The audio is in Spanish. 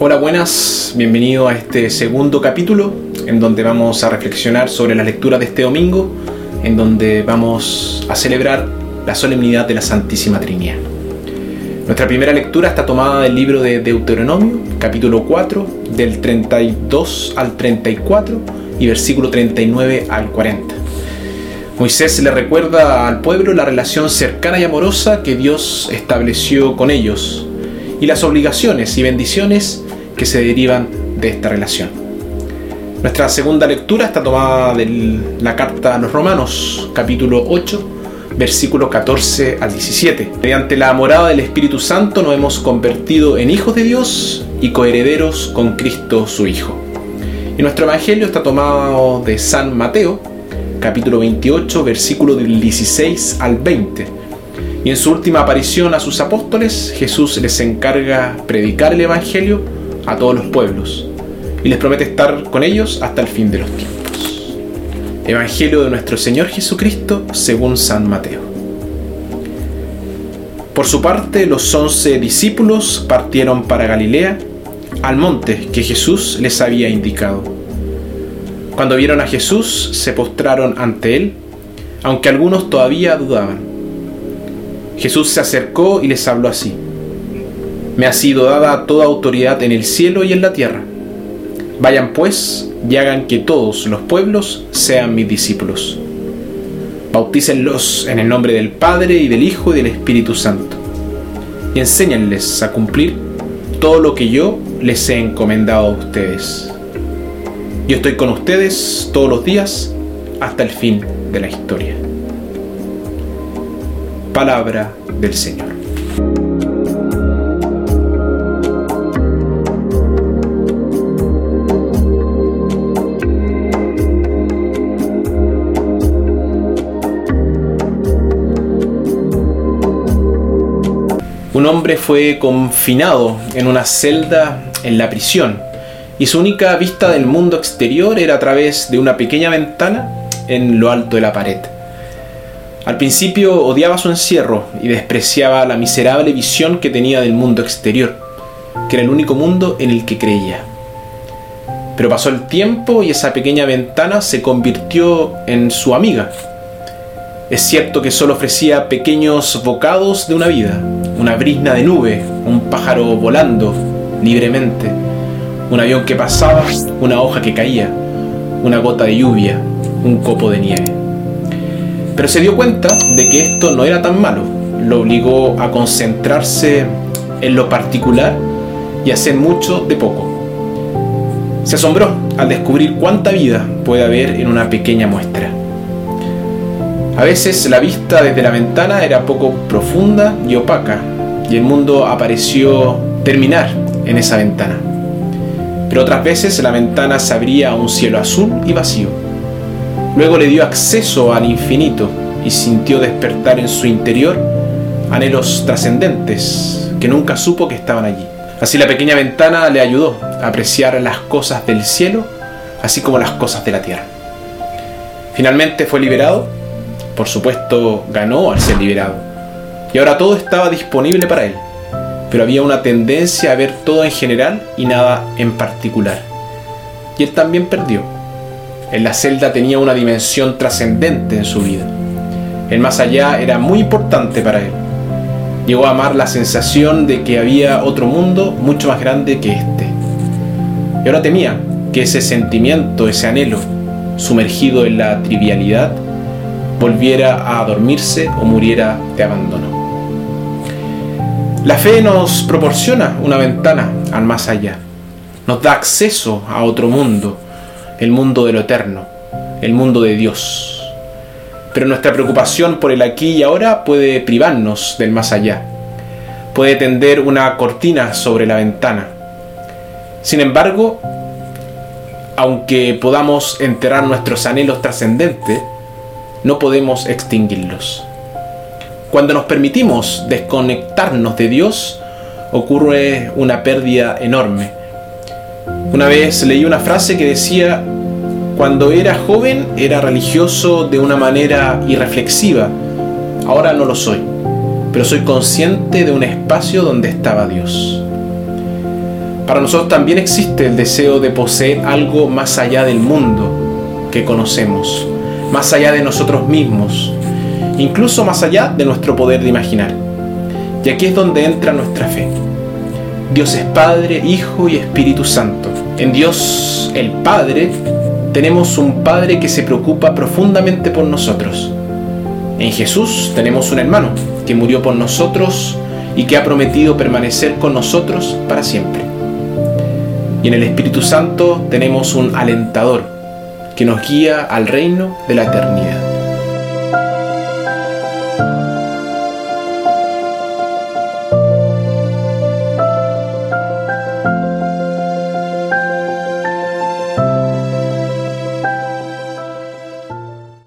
Hola, buenas, bienvenido a este segundo capítulo en donde vamos a reflexionar sobre la lectura de este domingo, en donde vamos a celebrar la solemnidad de la Santísima Trinidad. Nuestra primera lectura está tomada del libro de Deuteronomio, capítulo 4, del 32 al 34 y versículo 39 al 40. Moisés le recuerda al pueblo la relación cercana y amorosa que Dios estableció con ellos y las obligaciones y bendiciones que se derivan de esta relación. Nuestra segunda lectura está tomada de la carta a los Romanos, capítulo 8, versículo 14 al 17. Mediante la morada del Espíritu Santo nos hemos convertido en hijos de Dios y coherederos con Cristo su Hijo. Y nuestro Evangelio está tomado de San Mateo, capítulo 28, versículo del 16 al 20. Y en su última aparición a sus apóstoles, Jesús les encarga predicar el Evangelio a todos los pueblos y les promete estar con ellos hasta el fin de los tiempos. Evangelio de nuestro Señor Jesucristo según San Mateo. Por su parte, los once discípulos partieron para Galilea, al monte que Jesús les había indicado. Cuando vieron a Jesús, se postraron ante él, aunque algunos todavía dudaban. Jesús se acercó y les habló así. Me ha sido dada toda autoridad en el cielo y en la tierra. Vayan pues y hagan que todos los pueblos sean mis discípulos. Bautícenlos en el nombre del Padre y del Hijo y del Espíritu Santo. Y enséñenles a cumplir todo lo que yo les he encomendado a ustedes. Yo estoy con ustedes todos los días hasta el fin de la historia. Palabra del Señor. Un hombre fue confinado en una celda en la prisión y su única vista del mundo exterior era a través de una pequeña ventana en lo alto de la pared. Al principio odiaba su encierro y despreciaba la miserable visión que tenía del mundo exterior, que era el único mundo en el que creía. Pero pasó el tiempo y esa pequeña ventana se convirtió en su amiga. Es cierto que solo ofrecía pequeños bocados de una vida, una brisna de nube, un pájaro volando libremente, un avión que pasaba, una hoja que caía, una gota de lluvia, un copo de nieve. Pero se dio cuenta de que esto no era tan malo, lo obligó a concentrarse en lo particular y hacer mucho de poco. Se asombró al descubrir cuánta vida puede haber en una pequeña muestra. A veces la vista desde la ventana era poco profunda y opaca, y el mundo apareció terminar en esa ventana. Pero otras veces la ventana se abría a un cielo azul y vacío. Luego le dio acceso al infinito y sintió despertar en su interior anhelos trascendentes que nunca supo que estaban allí. Así la pequeña ventana le ayudó a apreciar las cosas del cielo, así como las cosas de la tierra. Finalmente fue liberado por supuesto, ganó al ser liberado. Y ahora todo estaba disponible para él. Pero había una tendencia a ver todo en general y nada en particular. Y él también perdió. En la celda tenía una dimensión trascendente en su vida. El más allá era muy importante para él. Llegó a amar la sensación de que había otro mundo mucho más grande que este. Y ahora temía que ese sentimiento, ese anhelo, sumergido en la trivialidad, volviera a dormirse o muriera de abandono. La fe nos proporciona una ventana al más allá, nos da acceso a otro mundo, el mundo de lo eterno, el mundo de Dios. Pero nuestra preocupación por el aquí y ahora puede privarnos del más allá, puede tender una cortina sobre la ventana. Sin embargo, aunque podamos enterrar nuestros anhelos trascendentes, no podemos extinguirlos. Cuando nos permitimos desconectarnos de Dios, ocurre una pérdida enorme. Una vez leí una frase que decía, cuando era joven era religioso de una manera irreflexiva, ahora no lo soy, pero soy consciente de un espacio donde estaba Dios. Para nosotros también existe el deseo de poseer algo más allá del mundo que conocemos, más allá de nosotros mismos, incluso más allá de nuestro poder de imaginar. Y aquí es donde entra nuestra fe. Dios es Padre, Hijo y Espíritu Santo. En Dios el Padre tenemos un Padre que se preocupa profundamente por nosotros. En Jesús tenemos un hermano que murió por nosotros y que ha prometido permanecer con nosotros para siempre. Y en el Espíritu Santo tenemos un alentador que nos guía al reino de la eternidad.